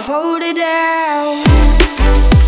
hold it down.